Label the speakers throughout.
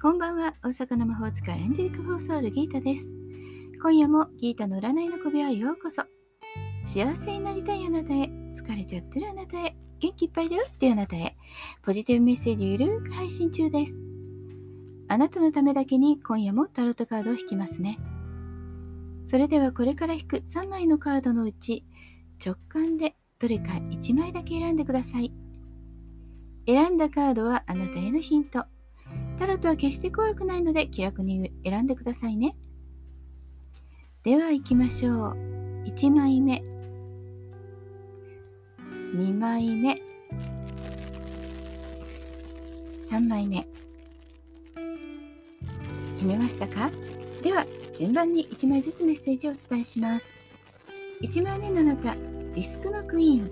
Speaker 1: こんばんは、大阪の魔法使いアンジェリカ・フォーソールギータです。今夜もギータの占いの小部屋へようこそ。幸せになりたいあなたへ、疲れちゃってるあなたへ、元気いっぱいだよってあなたへ、ポジティブメッセージゆるーく配信中です。あなたのためだけに今夜もタロットカードを引きますね。それではこれから引く3枚のカードのうち、直感でどれか1枚だけ選んでください。選んだカードはあなたへのヒント。タロットは決して怖くないので気楽に選んでくださいね。では行きましょう。1枚目、2枚目、3枚目。決めましたか？では順番に1枚ずつメッセージをお伝えします。1枚目のあなた、リスクのクイーン。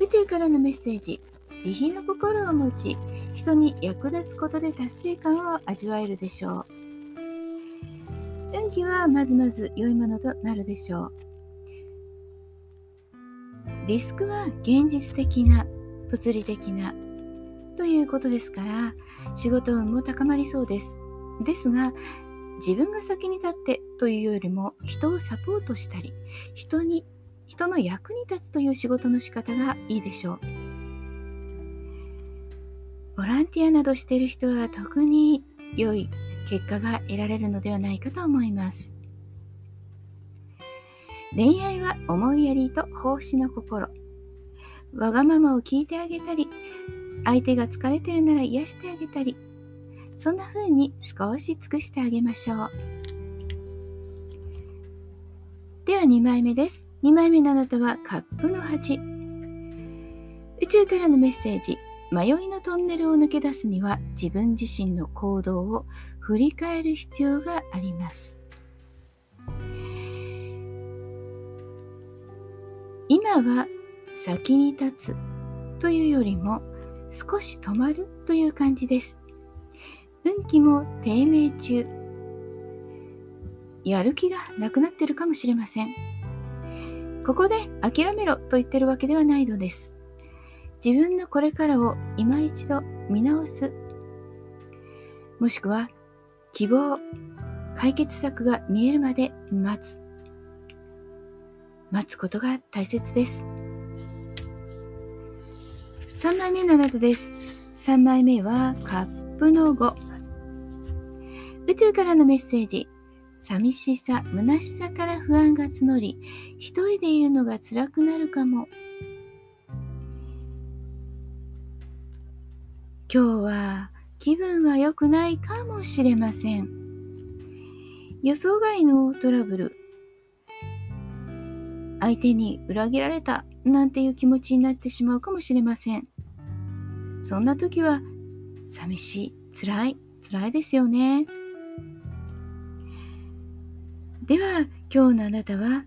Speaker 1: 宇宙からのメッセージ。慈悲の心を持ち、人に役立つことで達成感を味わえるでしょう。運気はまずまず良いものとなるでしょう。リスクは現実的な、物理的なということですから、仕事運も高まりそうです。ですが、自分が先に立ってというよりも人をサポートしたり、人に、人の役に立つという仕事の仕方がいいでしょう。ボランティアなどしている人は特に良い結果が得られるのではないかと思います。恋愛は思いやりと奉仕の心。わがままを聞いてあげたり、相手が疲れてるなら癒してあげたり、そんな風に少し尽くしてあげましょう。では2枚目です。2枚目のあなたはカップの8。宇宙からのメッセージ。迷いのトンネルを抜け出すには自分自身の行動を振り返る必要があります。今は先に立つというよりも少し止まるという感じです。運気も低迷中。やる気がなくなってるかもしれません。ここで諦めろと言ってるわけではないのです。自分のこれからを今一度見直す。もしくは希望、解決策が見えるまで待つ。待つことが大切です。3枚目のあなたです。3枚目はカップの5。宇宙からのメッセージ。寂しさ、虚しさから不安が募り、一人でいるのが辛くなるかも。今日は気分は良くないかもしれません。予想外のトラブル。相手に裏切られたなんていう気持ちになってしまうかもしれません。そんな時は寂しい、辛い、辛いですよね。では今日のあなたは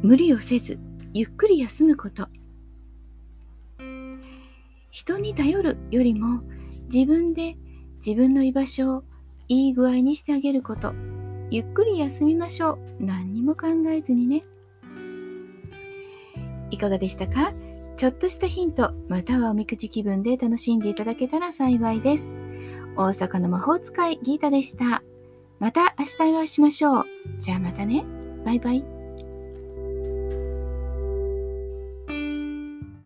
Speaker 1: 無理をせずゆっくり休むこと。人に頼るよりも自分で自分の居場所をいい具合にしてあげること。ゆっくり休みましょう。何にも考えずにね。いかがでしたか？ちょっとしたヒント、またはおみくじ気分で楽しんでいただけたら幸いです。大阪の魔法使いギータでした。また明日お会いしましょう。じゃあまたね。バイバイ。